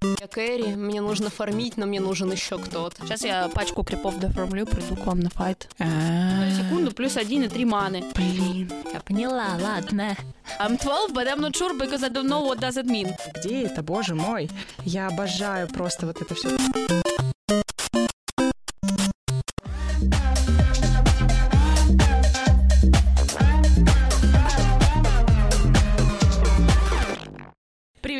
Я Кэрри, мне нужно фармить, но мне нужен еще кто-то. Сейчас я пачку крипов доформлю, приду к вам на файт. А. Секунду, плюс один и три маны. Блин, я поняла, ладно. I'm 12, but I'm not sure because I don't know what does it mean. Где это, боже мой? Я обожаю просто вот это все.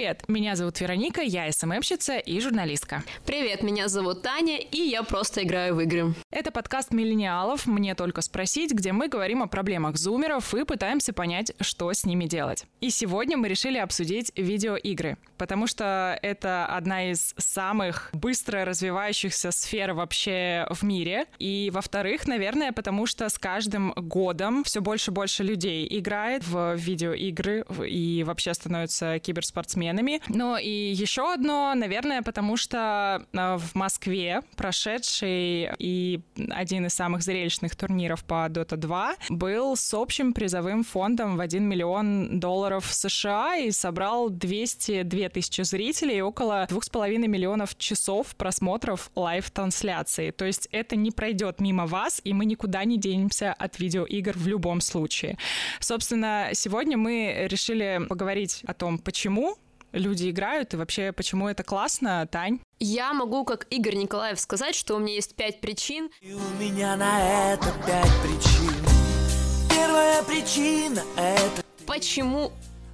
Привет, меня зовут Вероника, я СММщица и журналистка. Привет, меня зовут Таня, и я просто играю в игры. Это подкаст миллениалов «Мне только спросить», где мы говорим о проблемах зумеров и пытаемся понять, что с ними делать. И сегодня мы решили обсудить видеоигры, потому что это одна из самых быстро развивающихся сфер вообще в мире. И, во-вторых, наверное, потому что с каждым годом все больше и больше людей играет в видеоигры и вообще становятся киберспортсменами спортсменами. Но и еще одно, наверное, потому что а, в Москве прошедший и один из самых зрелищных турниров по Dota 2 был с общим призовым фондом в 1 миллион долларов США и собрал 202 тысячи зрителей и около 2,5 миллионов часов просмотров live-трансляции. То есть это не пройдет мимо вас, и мы никуда не денемся от видеоигр в любом случае. Собственно, сегодня мы решили поговорить о том, почему люди играют и вообще почему это классно, Тань? Я могу, как Игорь Николаев, сказать, что у меня есть пять причин. И у меня на это пять причин. Первая причина — это... Почему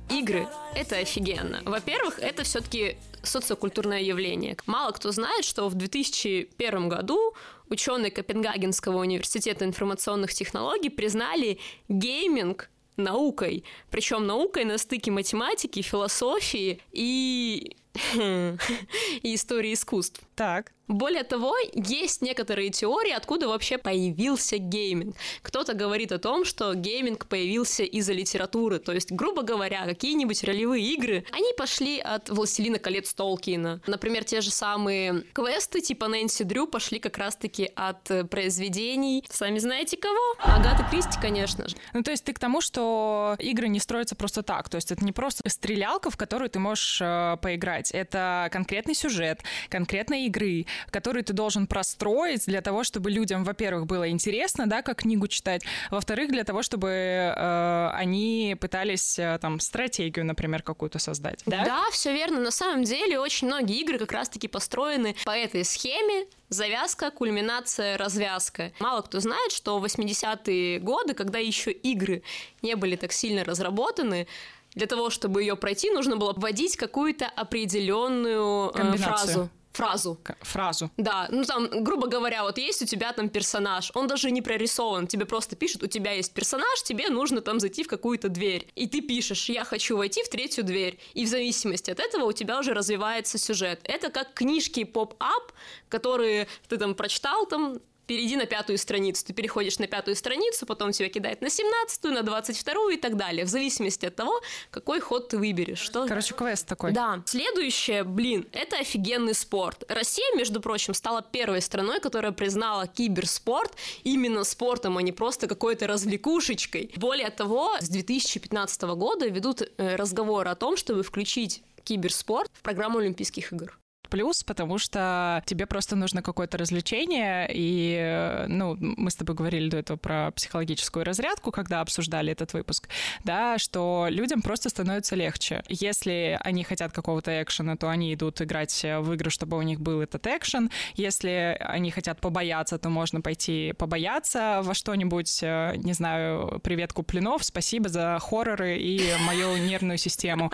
игры — это офигенно? Во-первых, это все-таки социокультурное явление. Мало кто знает, что в 2001 году ученые Копенгагенского университета информационных технологий признали гейминг наукой. Причем наукой на стыке математики, философии и и истории искусств. Так. Более того, есть некоторые теории, откуда вообще появился гейминг. Кто-то говорит о том, что гейминг появился из-за литературы, то есть, грубо говоря, какие-нибудь ролевые игры, они пошли от «Властелина колец» Толкина. Например, те же самые квесты типа Нэнси Дрю пошли как раз-таки от э, произведений, сами знаете кого? Агаты Кристи, конечно же. Ну, то есть ты к тому, что игры не строятся просто так, то есть это не просто стрелялка, в которую ты можешь э, поиграть, это конкретный сюжет, конкретной игры, который ты должен простроить для того, чтобы людям, во-первых, было интересно, да, как книгу читать, во-вторых, для того, чтобы э, они пытались э, там стратегию, например, какую-то создать. Да? Да, все верно. На самом деле очень многие игры как раз-таки построены по этой схеме. Завязка, кульминация, развязка. Мало кто знает, что в 80-е годы, когда еще игры не были так сильно разработаны, для того, чтобы ее пройти, нужно было вводить какую-то определенную э, фразу фразу. К- фразу. Да, ну там, грубо говоря, вот есть у тебя там персонаж, он даже не прорисован, тебе просто пишут, у тебя есть персонаж, тебе нужно там зайти в какую-то дверь. И ты пишешь, я хочу войти в третью дверь. И в зависимости от этого у тебя уже развивается сюжет. Это как книжки поп-ап, которые ты там прочитал там перейди на пятую страницу. Ты переходишь на пятую страницу, потом тебя кидает на семнадцатую, на двадцать вторую и так далее, в зависимости от того, какой ход ты выберешь. Что... Короче, квест такой. Да. Следующее, блин, это офигенный спорт. Россия, между прочим, стала первой страной, которая признала киберспорт именно спортом, а не просто какой-то развлекушечкой. Более того, с 2015 года ведут э, разговоры о том, чтобы включить киберспорт в программу Олимпийских игр плюс, потому что тебе просто нужно какое-то развлечение, и, ну, мы с тобой говорили до этого про психологическую разрядку, когда обсуждали этот выпуск, да, что людям просто становится легче. Если они хотят какого-то экшена, то они идут играть в игры, чтобы у них был этот экшен. Если они хотят побояться, то можно пойти побояться во что-нибудь, не знаю, привет, Куплинов, спасибо за хорроры и мою нервную систему.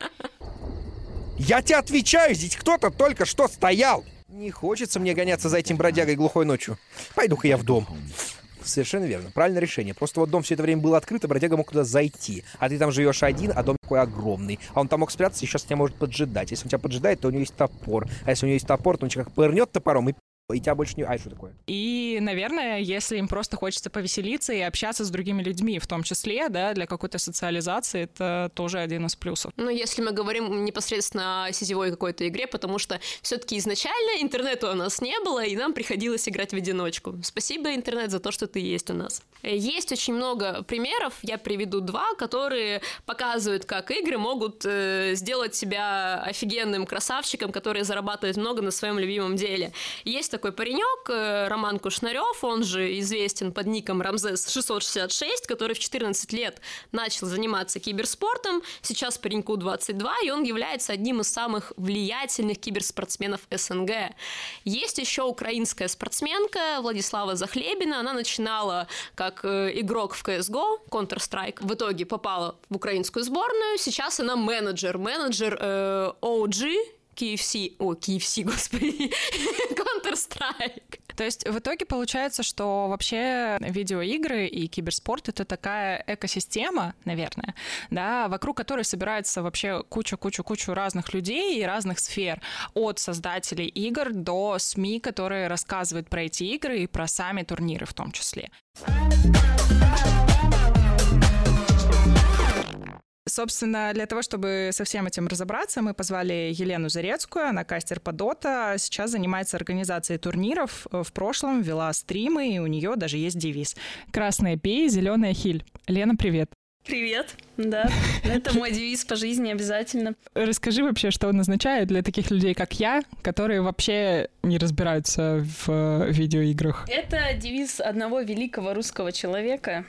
Я тебе отвечаю, здесь кто-то только что стоял. Не хочется мне гоняться за этим бродягой глухой ночью. Пойду-ка я в дом. Совершенно верно. Правильное решение. Просто вот дом все это время был открыт, а бродяга мог туда зайти. А ты там живешь один, а дом такой огромный. А он там мог спрятаться и сейчас тебя может поджидать. Если он тебя поджидает, то у него есть топор. А если у него есть топор, то он тебя как пырнет топором и и тебя больше не... Ай, что такое? И, наверное, если им просто хочется повеселиться и общаться с другими людьми, в том числе, да, для какой-то социализации, это тоже один из плюсов. Ну, если мы говорим непосредственно о сетевой какой-то игре, потому что все-таки изначально интернета у нас не было, и нам приходилось играть в одиночку. Спасибо, интернет, за то, что ты есть у нас. Есть очень много примеров, я приведу два, которые показывают, как игры могут э, сделать себя офигенным красавчиком, который зарабатывает много на своем любимом деле. Есть такой паренек, э, Роман Кушнарев, он же известен под ником Рамзес 666, который в 14 лет начал заниматься киберспортом, сейчас пареньку 22, и он является одним из самых влиятельных киберспортсменов СНГ. Есть еще украинская спортсменка Владислава Захлебина, она начинала как э, игрок в CSGO, Counter-Strike, в итоге попала в украинскую сборную, сейчас она менеджер, менеджер э, OG, KFC, о, KFC, господи, Counter-Strike. То есть в итоге получается, что вообще видеоигры и киберспорт — это такая экосистема, наверное, да, вокруг которой собирается вообще куча-куча-куча разных людей и разных сфер, от создателей игр до СМИ, которые рассказывают про эти игры и про сами турниры в том числе. Собственно, для того, чтобы со всем этим разобраться, мы позвали Елену Зарецкую, она кастер по Дота, сейчас занимается организацией турниров, в прошлом вела стримы, и у нее даже есть девиз «Красное бей, зеленое хиль». Лена, привет. Привет, да, это мой девиз по жизни обязательно. Расскажи вообще, что он означает для таких людей, как я, которые вообще не разбираются в видеоиграх. Это девиз одного великого русского человека,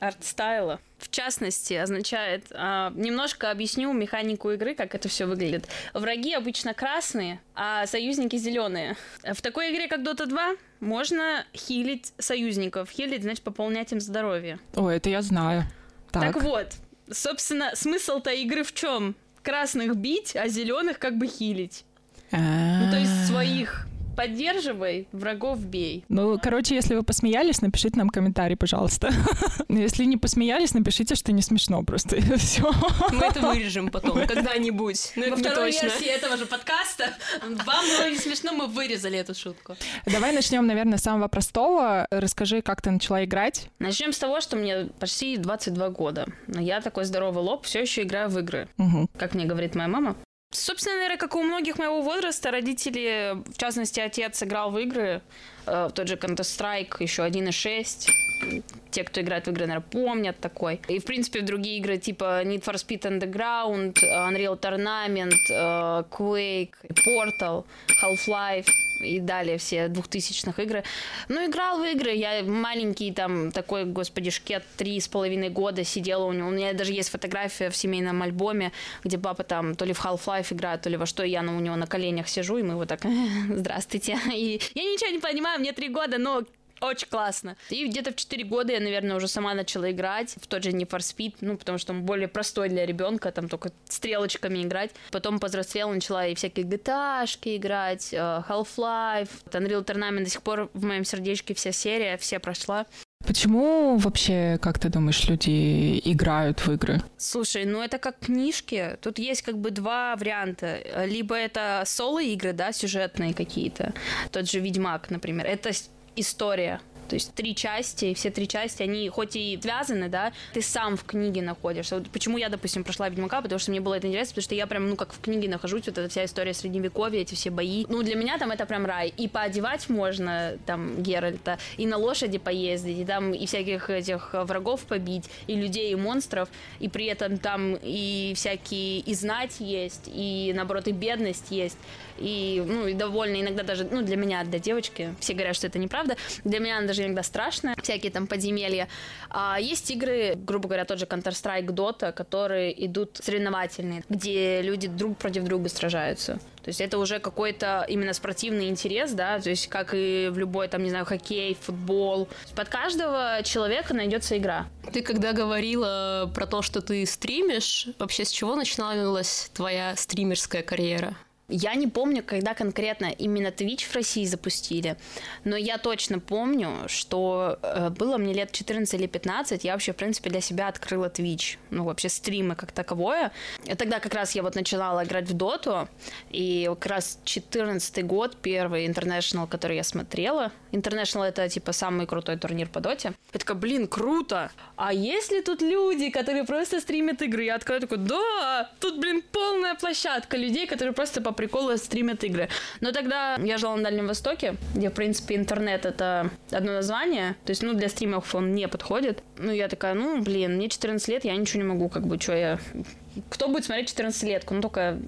арт-стайла. В частности, означает... А, немножко объясню механику игры, как это все выглядит. Враги обычно красные, а союзники зеленые. В такой игре, как Dota 2, можно хилить союзников. Хилить, значит, пополнять им здоровье. О, это я знаю. Так, так вот, собственно, смысл-то игры в чем? Красных бить, а зеленых как бы хилить. Ну, то есть своих поддерживай, врагов бей. Ну, короче, если вы посмеялись, напишите нам комментарий, пожалуйста. Если не посмеялись, напишите, что не смешно просто. Все. Мы это вырежем потом, когда-нибудь. Ну, Во второй версии этого же подкаста вам было не смешно, мы вырезали эту шутку. Давай начнем, наверное, с самого простого. Расскажи, как ты начала играть. Начнем с того, что мне почти 22 года. Но я такой здоровый лоб, все еще играю в игры. Угу. Как мне говорит моя мама, Собственно, наверное, как у многих моего возраста, родители, в частности, отец играл в игры, э, тот же Counter-Strike, еще 1.6. Те, кто играет в игры, наверное, помнят такой. И, в принципе, в другие игры типа Need for Speed Underground, Unreal Tournament, э, Quake, Portal, Half-Life и далее все двухтысячных игры. Ну, играл в игры. Я маленький там такой, господи, шкет, три с половиной года сидела у него. У меня даже есть фотография в семейном альбоме, где папа там то ли в Half-Life играет, то ли во что, я ну, у него на коленях сижу, и мы вот так, здравствуйте. И я ничего не понимаю, мне три года, но очень классно. И где-то в 4 года я, наверное, уже сама начала играть в тот же Need for Speed, ну, потому что он более простой для ребенка, там только стрелочками играть. Потом повзрослела, начала и всякие gta играть, э, Half-Life, Unreal Tournament до сих пор в моем сердечке вся серия, все прошла. Почему вообще, как ты думаешь, люди играют в игры? Слушай, ну это как книжки. Тут есть как бы два варианта. Либо это соло-игры, да, сюжетные какие-то. Тот же Ведьмак, например. Это история. То есть три части, все три части, они хоть и связаны, да, ты сам в книге находишься. Вот почему я, допустим, прошла Ведьмака, потому что мне было это интересно, потому что я прям, ну, как в книге нахожусь, вот эта вся история Средневековья, эти все бои. Ну, для меня там это прям рай. И поодевать можно, там, Геральта, и на лошади поездить, и там и всяких этих врагов побить, и людей, и монстров, и при этом там и всякие и знать есть, и, наоборот, и бедность есть и, ну, и довольно иногда даже, ну, для меня, для девочки, все говорят, что это неправда, для меня она даже иногда страшная, всякие там подземелья. А есть игры, грубо говоря, тот же Counter-Strike, Dota, которые идут соревновательные, где люди друг против друга сражаются. То есть это уже какой-то именно спортивный интерес, да, то есть как и в любой, там, не знаю, хоккей, футбол. Под каждого человека найдется игра. Ты когда говорила про то, что ты стримишь, вообще с чего начиналась твоя стримерская карьера? Я не помню, когда конкретно именно Twitch в России запустили, но я точно помню, что э, было мне лет 14 или 15, я вообще, в принципе, для себя открыла Twitch, ну, вообще стримы как таковое. И тогда как раз я вот начинала играть в Доту, и как раз 14 год, первый International, который я смотрела. International — это, типа, самый крутой турнир по Доте. Я такая, блин, круто! А есть ли тут люди, которые просто стримят игры? Я открою такой, да, тут, блин, полная площадка людей, которые просто по приколу стримят игры. Но тогда я жила на Дальнем Востоке, где, в принципе, интернет — это одно название, то есть, ну, для стримов он не подходит. Ну, я такая, ну, блин, мне 14 лет, я ничего не могу, как бы, что я... Кто будет смотреть 14-летку? Ну, только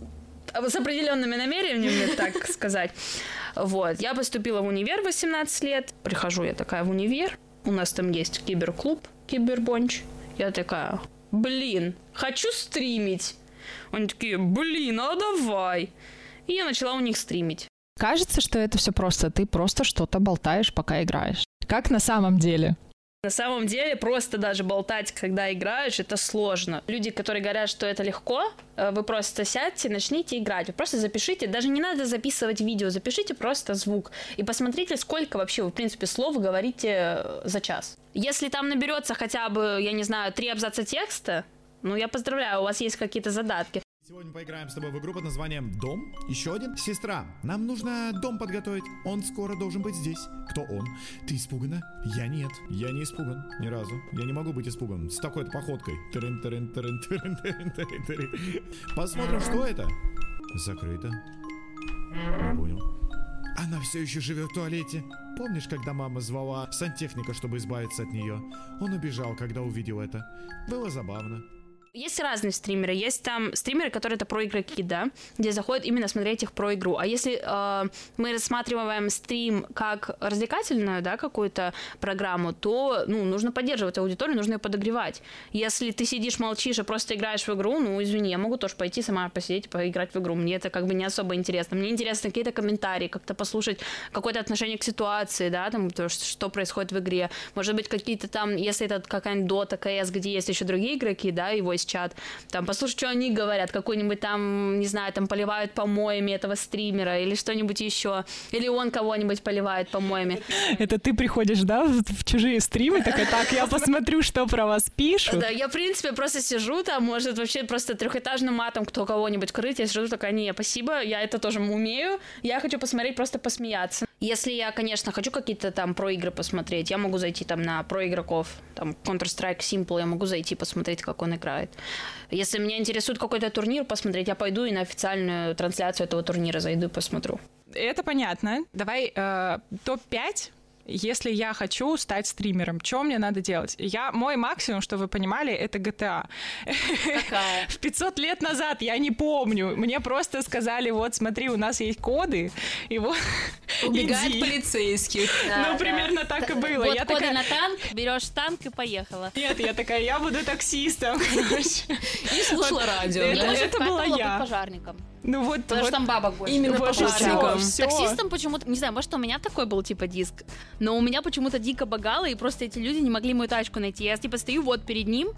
с определенными намерениями, так сказать. Вот. Я поступила в универ в 18 лет. Прихожу я такая в универ. У нас там есть киберклуб, кибербонч. Я такая, блин, хочу стримить. Они такие, блин, а давай. И я начала у них стримить. Кажется, что это все просто. Ты просто что-то болтаешь, пока играешь. Как на самом деле? На самом деле, просто даже болтать, когда играешь, это сложно. Люди, которые говорят, что это легко, э, вы просто сядьте, начните играть. Вы просто запишите, даже не надо записывать видео, запишите просто звук. И посмотрите, сколько вообще вы, в принципе, слов говорите э, за час. Если там наберется хотя бы, я не знаю, три абзаца текста, ну, я поздравляю, у вас есть какие-то задатки. Сегодня поиграем с тобой в игру под названием «Дом». Еще один. Сестра, нам нужно дом подготовить. Он скоро должен быть здесь. Кто он? Ты испугана? Я нет. Я не испуган. Ни разу. Я не могу быть испуган. С такой-то походкой. Тырын, тырын, тырын, тырын, тырын, тырын, тырын. Посмотрим, что это. Закрыто. Не понял. Она все еще живет в туалете. Помнишь, когда мама звала сантехника, чтобы избавиться от нее? Он убежал, когда увидел это. Было забавно. Есть разные стримеры. Есть там стримеры, которые это про игроки, да, где заходят именно смотреть их про игру. А если э, мы рассматриваем стрим как развлекательную, да, какую-то программу, то, ну, нужно поддерживать аудиторию, нужно ее подогревать. Если ты сидишь, молчишь и просто играешь в игру, ну, извини, я могу тоже пойти сама посидеть, поиграть в игру. Мне это как бы не особо интересно. Мне интересно какие-то комментарии, как-то послушать какое-то отношение к ситуации, да, там, то, что происходит в игре. Может быть, какие-то там, если это какая-нибудь Dota, CS, где есть еще другие игроки, да, его весь чат, там, послушать, что они говорят, какой-нибудь там, не знаю, там, поливают помоями этого стримера или что-нибудь еще, или он кого-нибудь поливает помоями. Это ты приходишь, да, в чужие стримы, такая, так, я посмотрю, что про вас пишут. Да, я, в принципе, просто сижу там, может, вообще просто трехэтажным матом кто кого-нибудь крыть, я сижу такая, не, спасибо, я это тоже умею, я хочу посмотреть, просто посмеяться. Если я, конечно, хочу какие-то там про игры посмотреть, я могу зайти там на про игроков, там Counter-Strike Simple, я могу зайти посмотреть, как он играет. Если меня интересует какой-то турнир посмотреть, я пойду и на официальную трансляцию этого турнира зайду и посмотрю. Это понятно. Давай э, топ-5 если я хочу стать стримером, что мне надо делать? Я, мой максимум, что вы понимали, это GTA. Какая? В 500 лет назад, я не помню. Мне просто сказали, вот смотри, у нас есть коды, и вот Убегает полицейских. ну, примерно так и было. Вот я коды такая, на танк, берешь танк и поехала. нет, я такая, я буду таксистом. И слушала радио, Это- была я. пожарником. Ну вот, Потому вот что там бабок больше. Именно вот пожарником. Таксистом почему-то, не знаю, может, у меня такой был типа диск, но у меня почему-то дико багало, и просто эти люди не могли мою тачку найти. Я типа стою вот перед ним,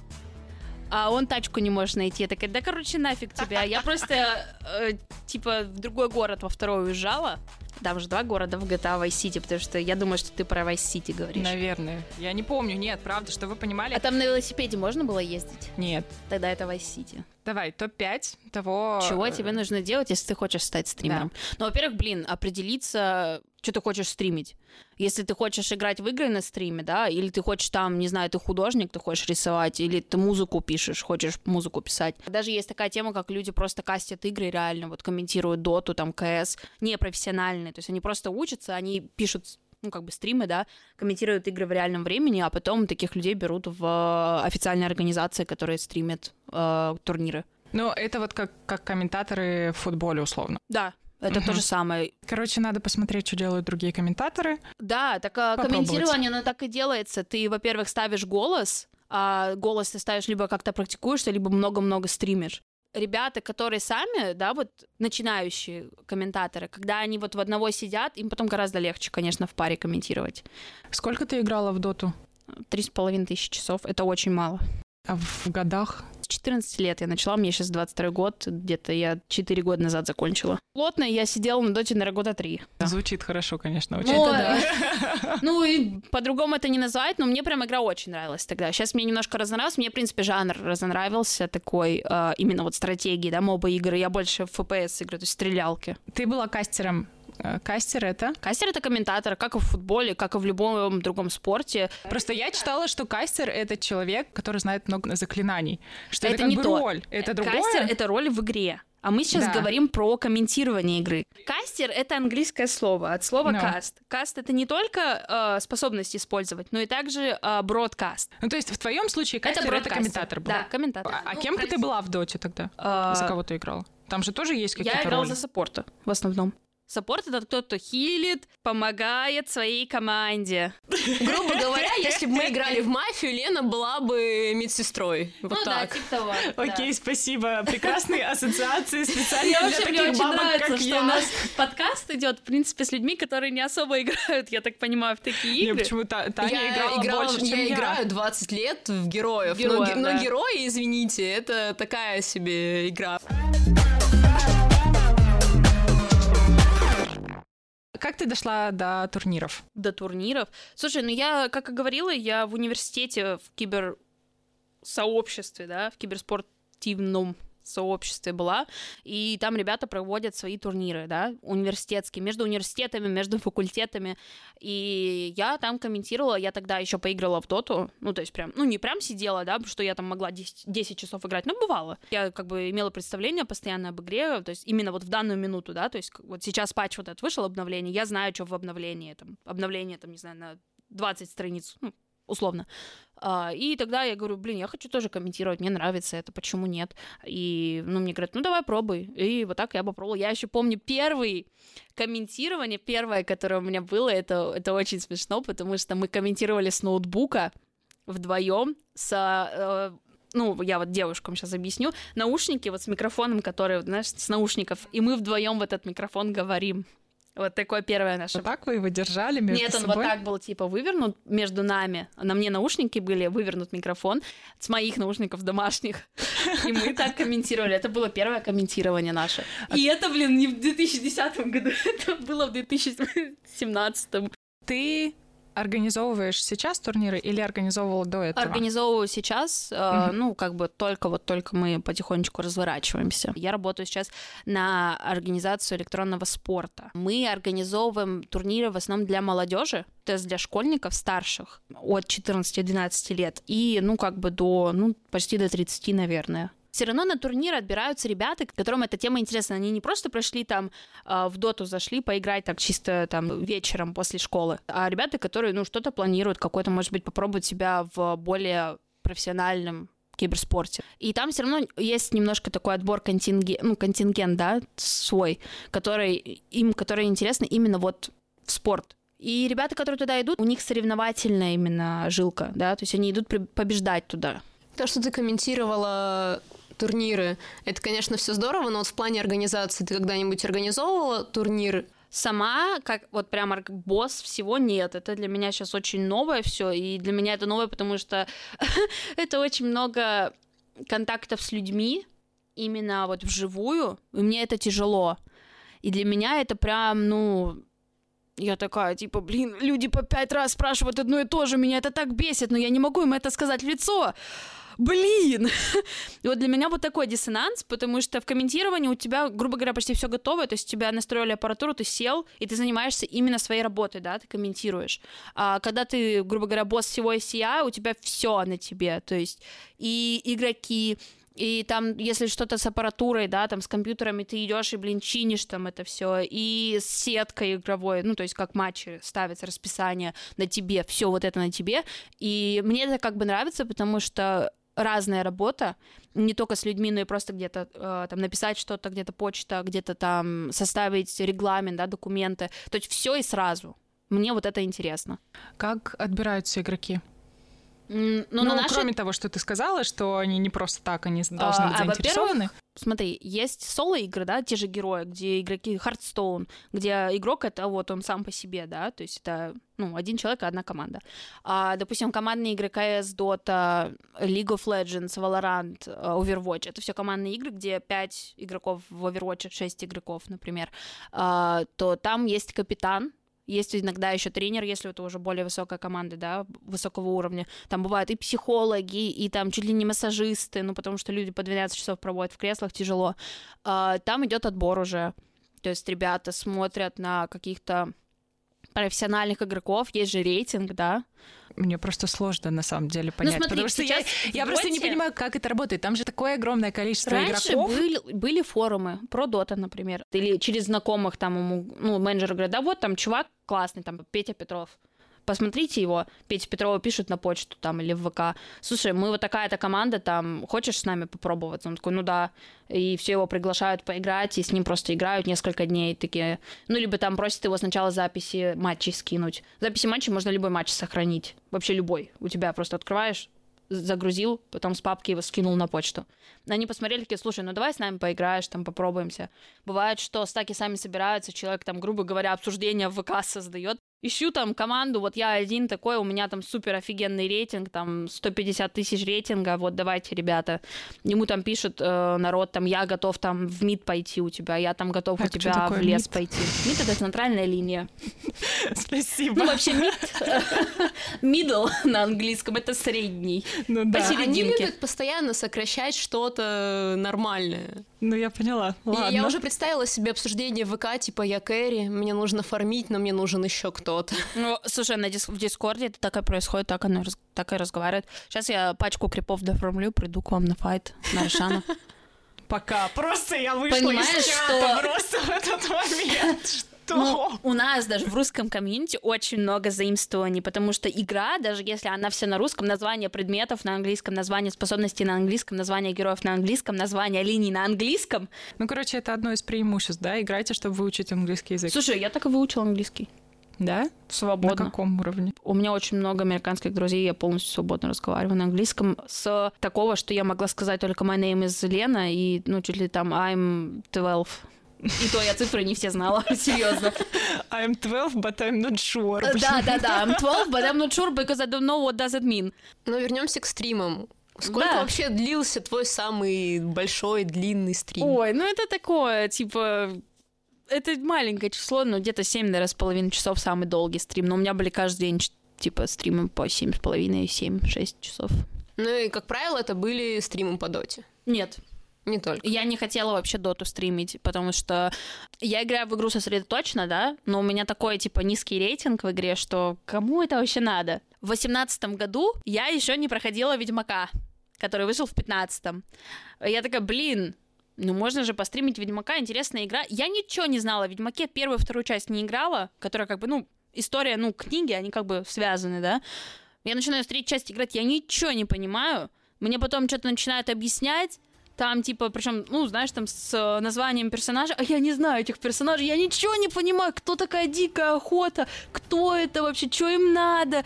а он тачку не может найти. Я такая, да, короче, нафиг тебя. Я просто, э, типа, в другой город во второй уезжала. Там же два города в GTA Vice City, потому что я думаю, что ты про Vice City говоришь. Наверное. Я не помню, нет, правда, что вы понимали? А там на велосипеде можно было ездить? Нет. Тогда это Vice City. Давай, топ-5 того... Чего э, тебе нужно делать, если ты хочешь стать стримером? Ну, во-первых, блин, определиться, что ты хочешь стримить. Если ты хочешь играть в игры на стриме, да, или ты хочешь там, не знаю, ты художник, ты хочешь рисовать, или ты музыку пишешь, хочешь музыку писать. Даже есть такая тема, как люди просто кастят игры реально, вот комментируют доту, там, КС, непрофессиональные, то есть они просто учатся, они пишут ну, как бы стримы, да, комментируют игры в реальном времени, а потом таких людей берут в э, официальные организации, которые стримят э, турниры. Ну, это вот как, как комментаторы в футболе, условно. Да, это Мгм. то же самое. Короче, надо посмотреть, что делают другие комментаторы. Да, так а, комментирование, оно так и делается. Ты, во-первых, ставишь голос, а голос ты ставишь либо как-то практикуешься, либо много-много стримишь. Ребята, которые сами, да, вот начинающие комментаторы, когда они вот в одного сидят, им потом гораздо легче, конечно, в паре комментировать. Сколько ты играла в доту? Три с половиной тысячи часов — это очень мало. А в годах? С 14 лет я начала, мне сейчас 22 год, где-то я 4 года назад закончила. Плотно я сидела на доте, наверное, года 3. Звучит хорошо, конечно, очень. Ну, ну и по-другому это не назвать, но мне прям игра очень нравилась тогда. Сейчас мне немножко разонравилось, мне, в принципе, жанр разонравился такой, э, именно вот стратегии, да, моба игры. Я больше в FPS играю, то есть стрелялки. Ты была кастером кастер это? Кастер это комментатор, как и в футболе, как и в любом другом спорте. Просто я читала, что кастер это человек, который знает много заклинаний. Что это, это не бы то. роль. Это другое. Кастер это роль в игре. А мы сейчас да. говорим про комментирование игры. Кастер — это английское слово, от слова no. каст. Каст — это не только э, способность использовать, но и также э, бродкаст. Ну, то есть в твоем случае кастер — это, это комментатор был? Да, комментатор. А, а ну, кем ты была в доте тогда? А... За кого ты играла? Там же тоже есть какие-то Я играла роли? за саппорта в основном. Саппорт — это тот, кто хилит, помогает своей команде. Грубо говоря, если бы мы играли в мафию, Лена была бы медсестрой. Вот ну так. да, типа того. Окей, да. спасибо. Прекрасные ассоциации специально для таких мне бабок, нравится, как что я. у нас подкаст идет, в принципе, с людьми, которые не особо играют, я так понимаю, в такие игры. Почему Таня я играла играла, больше, чем я. Я играю 20 лет в героев, героев но, да. но герои, извините, это такая себе игра. Как ты дошла до турниров? До турниров? Слушай, ну я, как и говорила, я в университете в киберсообществе, да, в киберспортивном сообществе была, и там ребята проводят свои турниры, да, университетские, между университетами, между факультетами, и я там комментировала, я тогда еще поиграла в доту, ну, то есть прям, ну, не прям сидела, да, что я там могла 10, 10 часов играть, но бывало. Я как бы имела представление постоянно об игре, то есть именно вот в данную минуту, да, то есть вот сейчас патч вот этот вышел, обновление, я знаю, что в обновлении, там, обновление, там, не знаю, на 20 страниц, ну, условно. А, и тогда я говорю, блин, я хочу тоже комментировать, мне нравится это, почему нет? И, ну, мне говорят, ну, давай пробуй. И вот так я попробовала. Я еще помню первый комментирование, первое, которое у меня было, это, это очень смешно, потому что мы комментировали с ноутбука вдвоем с э, ну, я вот девушкам сейчас объясню, наушники вот с микрофоном, который, знаешь, с наушников, и мы вдвоем в этот микрофон говорим. Вот такое первое наше. Вот так вы его держали между Нет, он собой? вот так был, типа, вывернут между нами. На мне наушники были, вывернут микрофон с моих наушников домашних. И мы так комментировали. Это было первое комментирование наше. И это, блин, не в 2010 году, это было в 2017. Ты организовываешь сейчас турниры или организовывала до этого? Организовываю сейчас, mm-hmm. ну, как бы только вот только мы потихонечку разворачиваемся. Я работаю сейчас на организацию электронного спорта. Мы организовываем турниры в основном для молодежи, то есть для школьников старших от 14-12 лет и, ну, как бы до, ну, почти до 30, наверное все равно на турнир отбираются ребята, которым эта тема интересна. Они не просто прошли там э, в доту, зашли поиграть так чисто там вечером после школы, а ребята, которые, ну, что-то планируют, какой-то, может быть, попробовать себя в более профессиональном киберспорте. И там все равно есть немножко такой отбор контингент, ну, контингент, да, свой, который им, который интересно именно вот в спорт. И ребята, которые туда идут, у них соревновательная именно жилка, да, то есть они идут побеждать туда. То, что ты комментировала турниры. Это, конечно, все здорово, но вот в плане организации ты когда-нибудь организовывала турнир? Сама, как вот прям босс всего нет. Это для меня сейчас очень новое все, и для меня это новое, потому что это очень много контактов с людьми, именно вот вживую, и мне это тяжело. И для меня это прям, ну, я такая, типа, блин, люди по пять раз спрашивают одно и то же, меня это так бесит, но я не могу им это сказать в лицо блин! И вот для меня вот такой диссонанс, потому что в комментировании у тебя, грубо говоря, почти все готово, то есть тебя настроили аппаратуру, ты сел, и ты занимаешься именно своей работой, да, ты комментируешь. А когда ты, грубо говоря, босс всего SEA, у тебя все на тебе, то есть и игроки, и там, если что-то с аппаратурой, да, там с компьютерами ты идешь и, блин, чинишь там это все, и с сеткой игровой, ну, то есть как матчи ставится расписание на тебе, все вот это на тебе. И мне это как бы нравится, потому что разная работа, не только с людьми, но и просто где-то э, там написать что-то, где-то почта, где-то там составить регламент, да, документы. То есть все и сразу. Мне вот это интересно. Как отбираются игроки? М, Ну, Ну, на нашей кроме того, что ты сказала, что они не просто так, они должны А, быть а, заинтересованы. Смотри, есть соло-игры, да, те же герои, где игроки Hearthstone, где игрок это вот он сам по себе, да, то есть это, ну, один человек и одна команда. А, допустим, командные игры CS, Dota, League of Legends, Valorant, э, Overwatch, это все командные игры, где 5 игроков в Overwatch, 6 игроков, например, А, то там есть капитан, есть иногда еще тренер, если это уже более высокая команда, да, высокого уровня. Там бывают и психологи, и там чуть ли не массажисты, ну, потому что люди по 12 часов проводят в креслах, тяжело. А, Там идет отбор уже. То есть ребята смотрят на каких-то профессиональных игроков, есть же рейтинг, да. Мне просто сложно на самом деле понять, Ну, смотри, потому что я, я просто не понимаю, как это работает. Там же такое огромное количество Раньше игроков. были, были форумы про Дота, например, или через знакомых там ему, ну, менеджер говорит, да вот там чувак классный, там Петя Петров. Посмотрите его, Петя Петрова пишет на почту там или в ВК. Слушай, мы вот такая-то команда, там, хочешь с нами попробовать? Он такой, ну да. И все его приглашают поиграть, и с ним просто играют несколько дней такие. Ну, либо там просят его сначала записи матчей скинуть. Записи матчей можно любой матч сохранить. Вообще любой. У тебя просто открываешь, загрузил, потом с папки его скинул на почту. Они посмотрели, такие, слушай, ну давай с нами поиграешь, там попробуемся. Бывает, что стаки сами собираются, человек там, грубо говоря, обсуждение в ВК создает. Ищу там команду, вот я один такой, у меня там супер офигенный рейтинг, там 150 тысяч рейтинга, вот давайте, ребята. Ему там пишет э, народ, там, я готов там в МИД пойти у тебя, я там готов у Так, что тебя в лес МИД? пойти. МИД — это центральная линия. Спасибо. Ну, вообще, МИД, middle на английском, это средний. Ну да. Посередине. Они любят постоянно сокращать что-то нормальное. Ну я поняла. И Ладно. я уже представила себе обсуждение в ВК, типа, я Кэрри, мне нужно фармить, но мне нужен еще кто-то. Ну, слушай, на дис- в Дискорде это так и происходит, так, оно, и раз- так и разговаривают. Сейчас я пачку крипов дофармлю, приду к вам на fight, на Рошана. Пока. Просто я вышла Понимаешь, из чата что- просто в этот момент. Что? Ну, у нас даже в русском комьюнити очень много заимствований, потому что игра, даже если она вся на русском, название предметов на английском, название способностей на английском, название героев на английском, название линий на английском. Ну, короче, это одно из преимуществ, да? Играйте, чтобы выучить английский язык. Слушай, я так и выучил английский. Да? На Свободно. каком уровне? У меня очень много американских друзей, я полностью свободно разговариваю на английском. С такого, что я могла сказать только my name is Лена и, ну, чуть ли там I'm 12. И то я цифры не все знала, серьезно. I'm 12, but I'm not sure. Да, да, да. I'm 12, but I'm not sure because I don't know what does it mean. Но вернемся к стримам. Сколько Да. вообще длился твой самый большой, длинный стрим? Ой, ну это такое, типа... Это маленькое число, но где-то 7, наверное, с половиной часов самый долгий стрим. Но у меня были каждый день, типа, стримы по 7 с половиной, 7-6 часов. Ну и, как правило, это были стримы по доте. Нет, Не только. Я не хотела вообще доту стримить, потому что я играю в игру сосредоточенно, да, но у меня такой, типа, низкий рейтинг в игре, что кому это вообще надо? В восемнадцатом году я еще не проходила Ведьмака, который вышел в пятнадцатом. Я такая, блин, ну можно же постримить Ведьмака, интересная игра. Я ничего не знала о Ведьмаке, первую вторую часть не играла, которая как бы, ну, история, ну, книги, они как бы связаны, да. Я начинаю с третьей части играть, я ничего не понимаю. Мне потом что-то начинают объяснять. Там, типа, причем, ну, знаешь, там с э, названием персонажа, а я не знаю этих персонажей, я ничего не понимаю, кто такая дикая охота, кто это вообще, что им надо.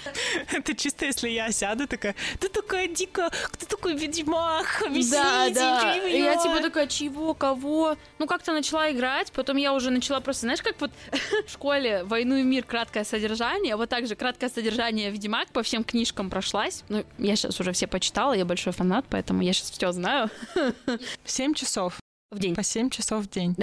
Это чисто, если я сяду такая, ты такая дикая, кто такой ведьмак? Объясните, да, да. И я?» типа такая, чего, кого? Ну, как-то начала играть, потом я уже начала просто, знаешь, как вот в школе «Войну и мир. Краткое содержание», вот так же краткое содержание «Ведьмак» по всем книжкам прошлась. Ну, я сейчас уже все почитала, я большой фанат, поэтому я сейчас все знаю Семь часов. в день. По семь часов в день.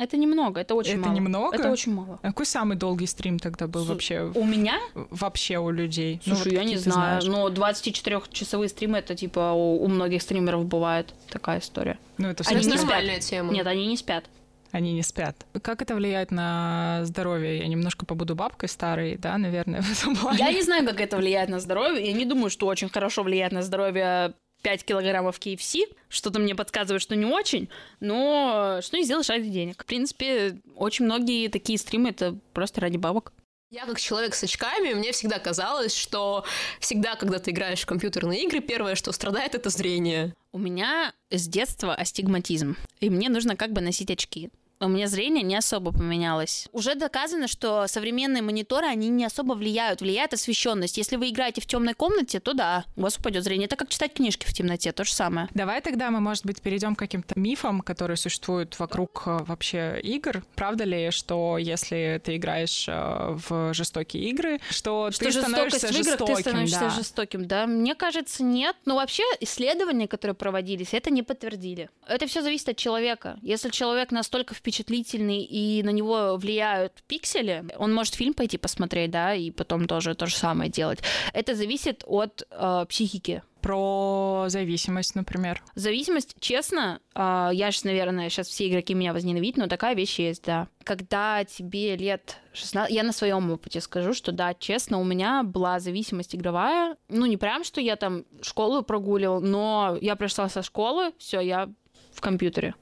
Это немного, это очень Это мало. немного? Это очень мало. А какой самый долгий стрим тогда был Слу- вообще? У меня? Вообще у людей? Ну, Слушай, вот я не знаю, знаешь. но 24-часовые стримы, это типа у, у многих стримеров бывает такая история. Ну, это Они всё-таки не спят. нормальная тема. Нет, они не спят. Они не спят. Как это влияет на здоровье? Я немножко побуду бабкой старой, да, наверное, в этом плане. Я не знаю, как это влияет на здоровье. Я не думаю, что очень хорошо влияет на здоровье 5 килограммов KFC. Что-то мне подсказывает, что не очень. Но что не сделаешь ради денег. В принципе, очень многие такие стримы это просто ради бабок. Я как человек с очками, мне всегда казалось, что всегда, когда ты играешь в компьютерные игры, первое, что страдает, это зрение. У меня с детства астигматизм, и мне нужно как бы носить очки. У меня зрение не особо поменялось. Уже доказано, что современные мониторы, они не особо влияют. Влияет освещенность. Если вы играете в темной комнате, то да, у вас упадет зрение. Это как читать книжки в темноте, то же самое. Давай тогда мы, может быть, перейдем к каким-то мифам, которые существуют вокруг э, вообще игр. Правда ли, что если ты играешь э, в жестокие игры, что, Что ты становишься в играх, жестоким? ты становишься да. жестоким, да? Мне кажется, нет. Но вообще исследования, которые проводились, это не подтвердили. Это все зависит от человека. Если человек настолько впечатлительный и на него влияют пиксели, он может фильм пойти посмотреть, да, и потом тоже то же самое делать. Это зависит от э, психики. Про зависимость, например. Зависимость, честно, а, я сейчас, наверное, сейчас все игроки меня возненавидят, но такая вещь есть, да. Когда тебе лет 16, я на своем опыте скажу, что да, честно, у меня была зависимость игровая. Ну, не прям, что я там школу прогуливал, но я пришла со школы, все, я в компьютере.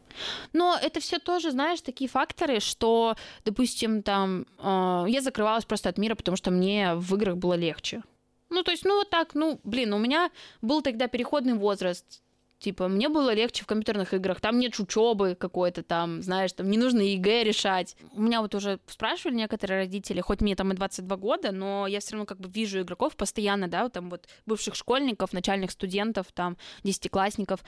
Но это все тоже, знаешь, такие факторы, что, допустим, там э, я закрывалась просто от мира, потому что мне в играх было легче. Ну, то есть, ну, вот так, ну, блин, у меня был тогда переходный возраст. Типа, мне было легче в компьютерных играх. Там нет учебы какой-то там, знаешь, там не нужно ЕГЭ решать. У меня вот уже спрашивали некоторые родители, хоть мне там и 22 года, но я все равно как бы вижу игроков постоянно, да, там вот бывших школьников, начальных студентов, там, десятиклассников.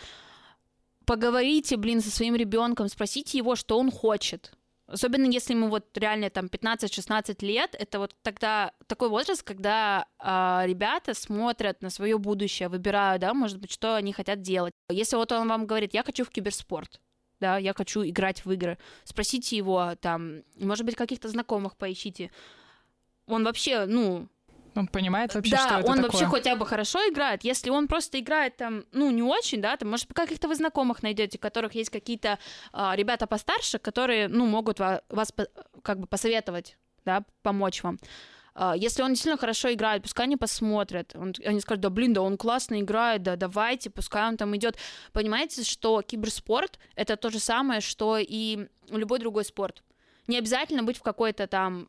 Поговорите, блин, со своим ребенком, спросите его, что он хочет. Особенно если ему вот реально там 15-16 лет, это вот тогда такой возраст, когда а, ребята смотрят на свое будущее, выбирают, да, может быть, что они хотят делать. Если вот он вам говорит, я хочу в киберспорт, да, я хочу играть в игры, спросите его там, может быть, каких-то знакомых поищите. Он вообще, ну, Он понимает вообще, да, что это он такое? вообще хотя бы хорошо играет. Если он просто играет там, ну, не очень, да, там, может, каких-то вы знакомых найдете, у которых есть какие-то а, ребята постарше, которые, ну, могут ва- вас как бы посоветовать, да, помочь вам. А, Если он действительно хорошо играет, пускай они посмотрят. Он- они скажут, да блин, да он классно играет, да давайте, пускай он там идет. Понимаете, что киберспорт это то же самое, что и любой другой спорт. Не обязательно быть в какой-то там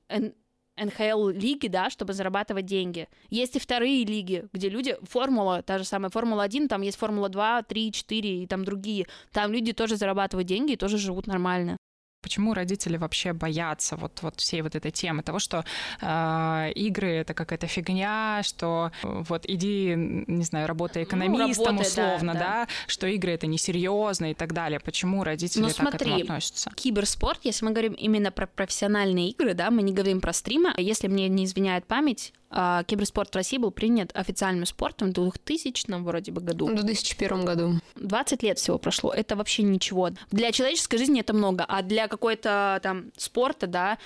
Н- НХЛ лиги, да, чтобы зарабатывать деньги. Есть и вторые лиги, где люди, формула, та же самая Формула-1, там есть Формула 2, 3, 4 и там другие. Там люди тоже зарабатывают деньги и тоже живут нормально. Почему родители вообще боятся вот, вот всей вот этой темы того, что э, игры это какая-то фигня, что э, вот иди, не знаю, работай экономистом работай, да, условно, да, да. что игры это несерьезно и так далее. Почему родители Ну, так к этому смотри, относятся? Киберспорт, если мы говорим именно про профессиональные игры, да, мы не говорим про стримы. Если мне не изменяет память, киберспорт в России был принят официальным спортом в 2000 вроде бы году. В 2001 году. 20 лет всего прошло, это вообще ничего. Для человеческой жизни это много, а для какой-то там спорта, да,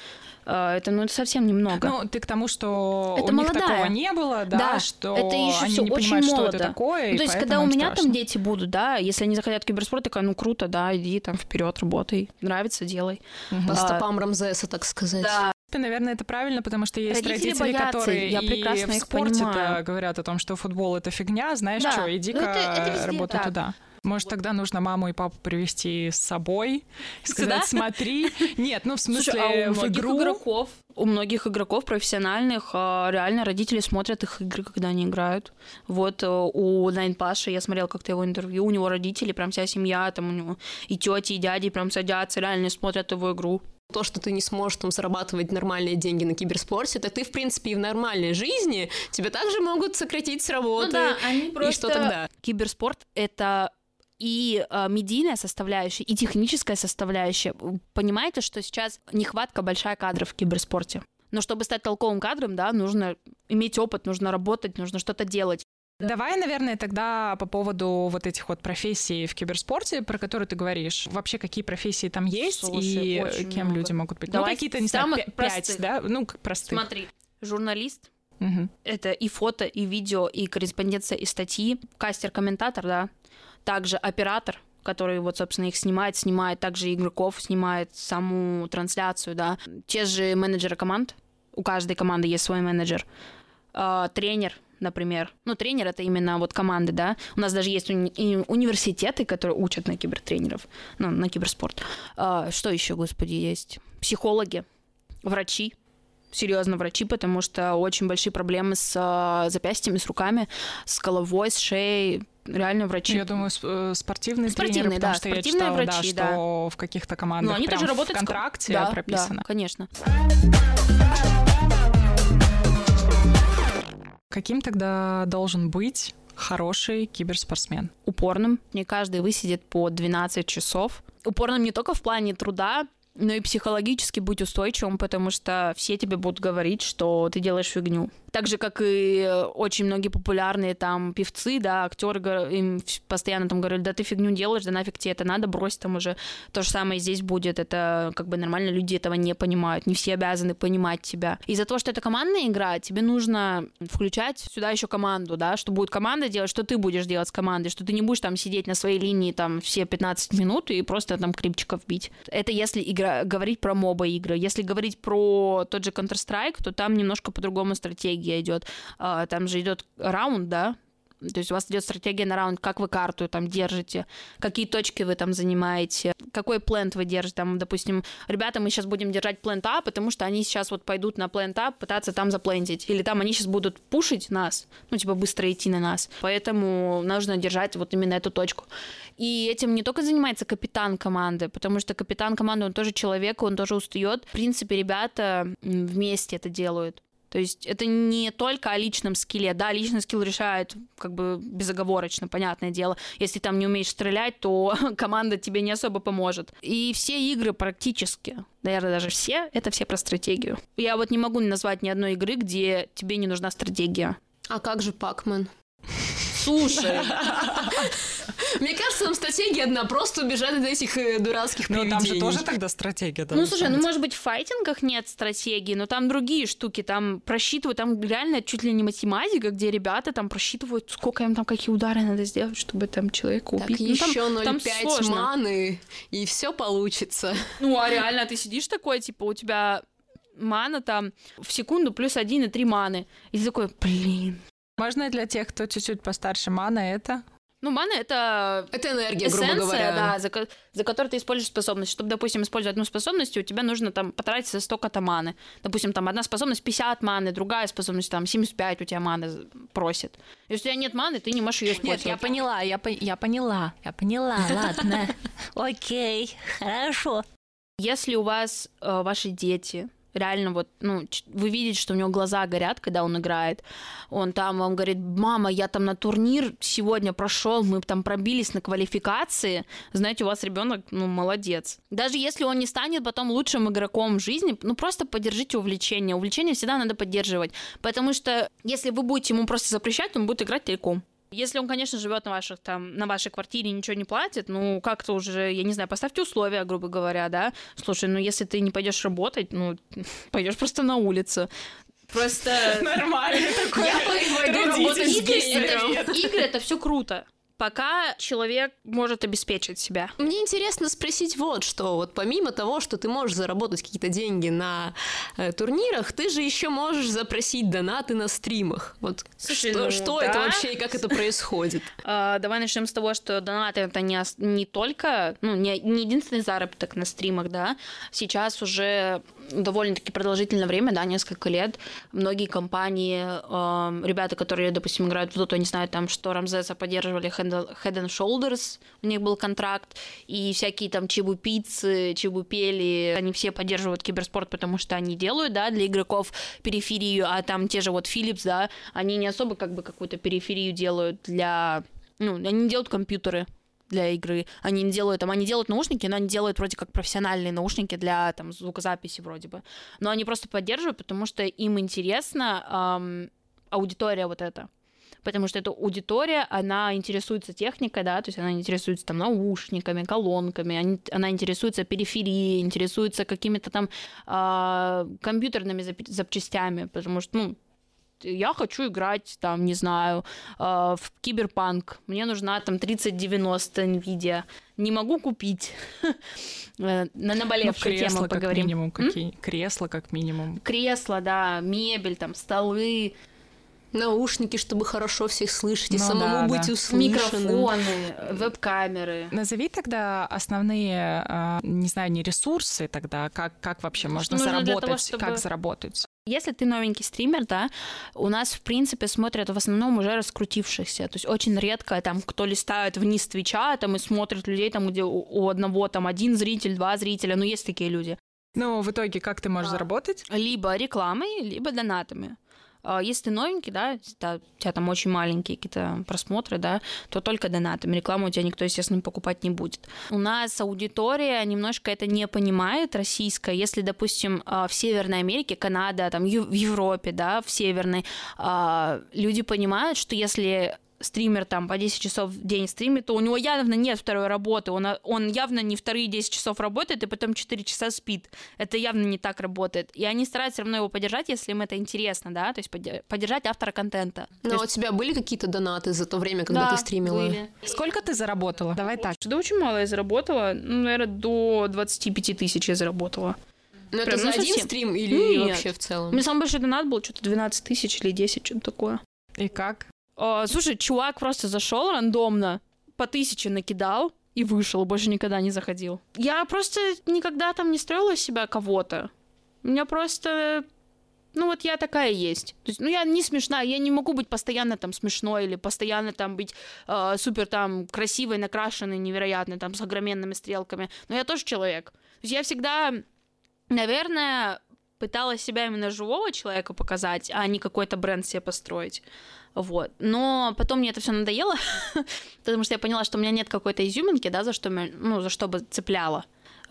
э, это ну это совсем немного. Ну, ты к тому, что Это у них молодая. такого не было, да, Да, что это еще они всё не очень понимают, что молодо. это такое, Ну, то есть, когда у меня там страшно. дети будут, да, если они захотят в киберспорт, такая, ну круто, да, иди там вперед, работай, нравится, делай. Мгм. По А, стопам Рамзеса, так сказать. Да, принципе, наверное, это правильно, потому что есть Родители родители, боятся, которые я и прекрасно в их спорте говорят о том, что футбол это фигня, знаешь Да. что, Ну, иди-ка это- это везде работай так. туда. Может, тогда нужно маму и папу привести с собой и сказать, Сюда? смотри. Нет, ну в смысле Слушай, а у в игру. игроков, у многих игроков профессиональных а, реально родители смотрят их игры, когда они играют. Вот э, у Найн Паши, я смотрела как-то его интервью, у него родители, прям вся семья, там у него и тети, и дяди прям садятся, реально смотрят его игру. То, что ты не сможешь там зарабатывать нормальные деньги на киберспорте, это ты, в принципе, и в нормальной жизни тебя также могут сократить с работы. они И что тогда? Киберспорт — это и э, медийная составляющая, и техническая составляющая. Понимаете, что сейчас нехватка большая кадров в киберспорте. Но чтобы стать толковым кадром, да, нужно иметь опыт, нужно работать, нужно что-то делать. Давай, наверное, тогда по поводу вот этих вот профессий в киберспорте, про которые ты говоришь. Вообще, какие профессии там есть Слушай, и кем много. люди могут быть? Давай ну, какие-то, не знаю, пять, простых. да? Ну, как простых. Смотри, журналист Мгм. это и фото, и видео, и корреспонденция, и статьи, кастер-комментатор, да, также оператор, который вот, собственно, их снимает, снимает также игроков, снимает саму трансляцию, да, те же менеджеры команд, у каждой команды есть свой менеджер, А, тренер, например, ну, тренер это именно вот команды, да, у нас даже есть уни- университеты, которые учат на кибертренеров, ну, на киберспорт. А, что еще, господи, есть? Психологи, врачи, серьезно врачи, потому что очень большие проблемы с а, запястьями, с руками, с головой, с шеей. реально врачи. Я думаю, сп- э, спортивные, Спортивные, тренеры, потому да, что я спортивные читала, да, врачи, что в каких-то командах Ну, они прям тоже работают в с ко- контракте да, прописано. Да, конечно. Каким тогда должен быть хороший киберспортсмен? упорным. Не каждый высидит по 12 часов. Упорным не только в плане труда, но и психологически быть устойчивым, потому что все тебе будут говорить, что ты делаешь фигню. Так же, как и э, очень многие популярные там певцы, да, актеры им постоянно там говорят, да ты фигню делаешь, да нафиг тебе это надо, брось там уже. То же самое здесь будет, это как бы нормально, люди этого не понимают, не все обязаны понимать тебя. Из-за того, что это командная игра, тебе нужно включать сюда еще команду, да, что будет команда делать, что ты будешь делать с командой, что ты не будешь там сидеть на своей линии там все 15 минут и просто там клипчиков бить. Это если игра, говорить про моба игры. Если говорить про тот же Counter-Strike, то там немножко по-другому стратегия идет. А, Там же идет раунд, да, то есть у вас идет стратегия на раунд, как вы карту там держите, какие точки вы там занимаете, какой плент вы держите. Там, допустим, ребята, мы сейчас будем держать плент А, потому что они сейчас вот пойдут на плент А пытаться там заплентить. Или там они сейчас будут пушить нас, ну, типа быстро идти на нас. Поэтому нужно держать вот именно эту точку. И этим не только занимается капитан команды, потому что капитан команды, он тоже человек, он тоже устает. В принципе, ребята вместе это делают. То есть это не только о личном скилле. Да, личный скилл решает как бы безоговорочно, понятное дело. Если там не умеешь стрелять, то команда тебе не особо поможет. И все игры практически, наверное, даже все, это все про стратегию. Я вот не могу назвать ни одной игры, где тебе не нужна стратегия. А как же Пакмен? Слушай, Мне кажется, там стратегия одна, просто убежать от этих э, дурацких Ну, там же привидений. тоже тогда стратегия ну должна слушай, ну может быть в файтингах нет стратегии, но там другие штуки, там просчитывают, там реально чуть ли не математика, где ребята там просчитывают, сколько им там какие удары надо сделать, чтобы там человека Так, убить. Ну, там- еще там 0,5 сложно. маны, и все получится. Ну, а реально, ты сидишь такой, типа, у тебя мана там в секунду плюс 1,3 маны. И ты такой, блин. Можно для тех, кто чуть-чуть постарше, мана это? Ну, мана — это Это энергия, грубо эссенция, говоря. да, за, за которую ты используешь способность. Чтобы, допустим, использовать одну способность, у тебя нужно там потратить столько-то маны. Допустим, там одна способность 50 маны, другая способность там 75 у тебя маны просит. Если у тебя нет маны, ты не можешь ее Нет, использовать. я поняла, я, по- я поняла, я поняла, ладно. Окей, хорошо. Если у вас э, ваши дети реально вот, ну, вы видите, что у него глаза горят, когда он играет, он там вам говорит, мама, я там на турнир сегодня прошел, мы там пробились на квалификации, знаете, у вас ребенок, ну, молодец. Даже если он не станет потом лучшим игроком в жизни, ну, просто поддержите увлечение. Увлечение всегда надо поддерживать, потому что если вы будете ему просто запрещать, он будет играть целиком. Если он, конечно, живет на ваших там, на вашей квартире и ничего не платит, ну как-то уже, я не знаю, поставьте условия, грубо говоря, да. Слушай, ну если ты не пойдешь работать, ну пойдешь просто на улицу. Просто Нормально такой. Я пойду работать с игры это все круто. Пока человек может обеспечить себя. Мне интересно спросить вот что. Вот помимо того, что ты можешь заработать какие-то деньги на э, турнирах, ты же еще можешь запросить донаты на стримах. Вот Слушай, что, ну что да. это вообще и как это происходит? А, давай начнем с того, что донаты это не, не только, ну, не, не единственный заработок на стримах, да. Сейчас уже довольно-таки продолжительное время, да, несколько лет, многие компании, эм, ребята, которые, допустим, играют в Dota, они знают там, что Рамзеса поддерживали Head and Shoulders, у них был контракт, и всякие там Чебупицы, Чебупели, они все поддерживают киберспорт, потому что они делают, да, для игроков периферию, а там те же вот Philips, да, они не особо как бы какую-то периферию делают для ну, они делают компьютеры для игры, они не делают, там, они делают наушники, но они делают вроде как профессиональные наушники для, там, звукозаписи вроде бы. Но они просто поддерживают, потому что им интересна ам, аудитория вот эта. Потому что эта аудитория, она интересуется техникой, да, то есть она интересуется там наушниками, колонками, они- она интересуется периферией, интересуется какими-то там а, компьютерными зап- запчастями, потому что, ну, я хочу играть, там, не знаю, э, в киберпанк. Мне нужна там 3090 NVIDIA. Не могу купить. Э, На Ну, наболевшую кресла тему как поговорим. минимум. Какие? Кресла как минимум. Кресла, да, мебель, там, столы, Наушники, чтобы хорошо всех слышать и Ну самому да, быть да. услышанным. микрофоны, веб-камеры. Назови тогда основные, а, не знаю, не ресурсы тогда, как, как вообще можно нужно для заработать, того, чтобы- как заработать. Если ты новенький стример, да, у нас, в принципе, смотрят в основном уже раскрутившихся. То есть очень редко там кто листает вниз Твича там и смотрит людей, там, где у, одного там один зритель, два зрителя. Ну, есть такие люди. Ну, в итоге, как ты можешь заработать? Либо рекламой, либо донатами. А если ты новенький, да, у тебя там очень маленькие какие-то просмотры, да, то только донатами. Рекламу у тебя никто, естественно, покупать не будет. У нас аудитория немножко это не понимает, российская. Если, допустим, а, в Северной Америке, Канада, там, в Европе, да, в Северной, а, люди понимают, что если стример там по 10 часов в день стримит, то у него явно нет второй работы, он, он явно не вторые 10 часов работает и потом 4 часа спит. Это явно не так работает. И они стараются все равно его поддержать, если им это интересно, да, то есть поддержать автора контента. Но то есть... у тебя были какие-то донаты за то время, когда да, ты стримила? были. Сколько ты заработала? Давай так. Да очень мало я заработала, ну, наверное, до 25 тысяч я заработала. Ну, это за ну, один совсем. стрим или Нет. вообще в целом? У меня самый большой донат был что-то 12 тысяч или 10, что-то такое. И как? О, слушай, чувак просто зашел рандомно, по тысяче накидал и вышел, больше никогда не заходил. Я просто никогда там не строила себя кого-то. У меня просто ну вот я такая есть. То есть, ну я не смешная, я не могу быть постоянно там смешной или постоянно там быть э, супер там красивой, накрашенной, невероятной, там с огроменными стрелками. Но я тоже человек. То есть я всегда, наверное, пыталась себя именно живого человека показать, а не какой-то бренд себе построить. Вот. Но потом мне это все надоело, потому что я поняла, что у меня нет какой-то изюминки, да, за что, ну, за что бы цепляло.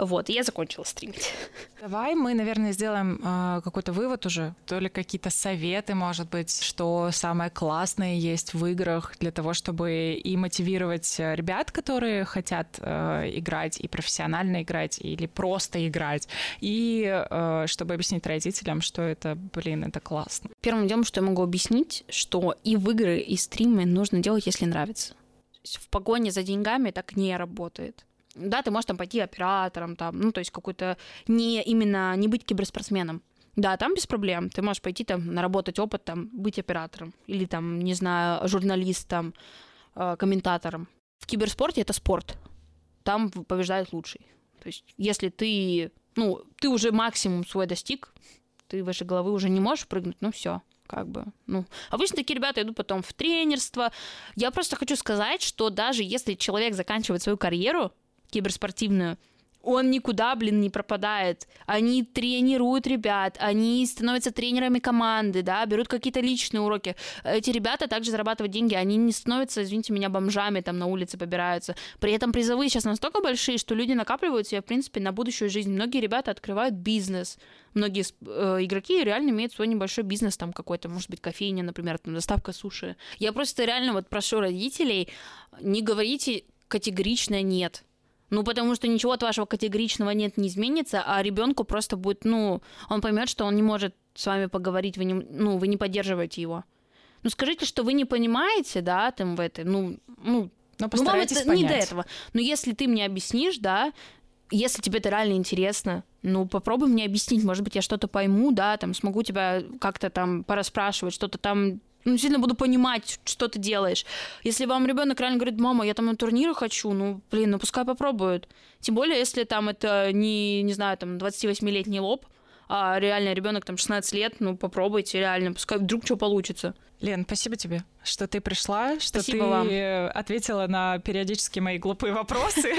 Вот, и я закончила стримить. Давай мы, наверное, сделаем э, какой-то вывод уже, то ли какие-то советы, может быть, что самое классное есть в играх для того, чтобы и мотивировать ребят, которые хотят э, играть и профессионально играть, или просто играть, и э, чтобы объяснить родителям, что это, блин, это классно. Первым делом, что я могу объяснить, что и в игры, и стримы нужно делать, если нравится. В погоне за деньгами так не работает да, ты можешь там пойти оператором, там, ну, то есть какой-то не именно, не быть киберспортсменом. Да, там без проблем. Ты можешь пойти там наработать опыт, там, быть оператором. Или там, не знаю, журналистом, э, комментатором. В киберспорте это спорт. Там побеждает лучший. То есть, если ты, ну, ты уже максимум свой достиг, ты выше головы уже не можешь прыгнуть, ну все, как бы, ну, обычно такие ребята идут потом в тренерство. Я просто хочу сказать, что даже если человек заканчивает свою карьеру, киберспортивную, он никуда, блин, не пропадает. Они тренируют ребят, они становятся тренерами команды, да, берут какие-то личные уроки. Эти ребята также зарабатывают деньги, они не становятся, извините меня, бомжами там на улице побираются. При этом призовые сейчас настолько большие, что люди накапливают себе, в принципе, на будущую жизнь. Многие ребята открывают бизнес. Многие э, игроки реально имеют свой небольшой бизнес, там какой-то, может быть, кофейня, например, там, доставка суши. Я просто реально вот прошу родителей, не говорите категорично «нет». Ну, потому что ничего от вашего категоричного нет не изменится, а ребенку просто будет, ну, он поймет, что он не может с вами поговорить, вы не, ну, вы не поддерживаете его. Ну, скажите, что вы не понимаете, да, там в этой, ну, ну, но ну, вам это понять. не до этого. Но если ты мне объяснишь, да, если тебе это реально интересно, ну, попробуй мне объяснить, может быть, я что-то пойму, да, там, смогу тебя как-то там пораспрашивать, что-то там ну, сильно буду понимать, что ты делаешь. Если вам ребенок реально говорит, мама, я там на турниры хочу, ну, блин, ну пускай попробуют. Тем более, если там это не, не знаю, там 28-летний лоб, а реально ребенок там 16 лет, ну попробуйте реально, пускай вдруг что получится. Лен, спасибо тебе, что ты пришла, что спасибо ты вам. ответила на периодически мои глупые вопросы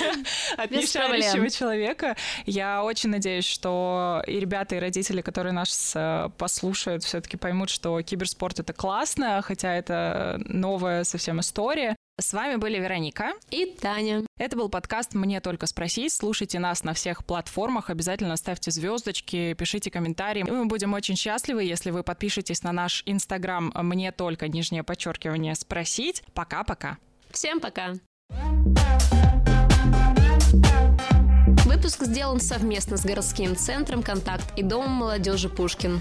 от нешарящего человека. Я очень надеюсь, что и ребята, и родители, которые нас э, послушают, все-таки поймут, что киберспорт это классно, хотя это новая совсем история. С вами были Вероника и Таня. Это был подкаст «Мне только спросить». Слушайте нас на всех платформах. Обязательно ставьте звездочки, пишите комментарии. Мы будем очень счастливы, если вы подпишетесь на наш инстаграм «Мне только нижнее подчеркивание спросить». Пока-пока. Всем пока. Выпуск сделан совместно с городским центром «Контакт» и Домом молодежи «Пушкин».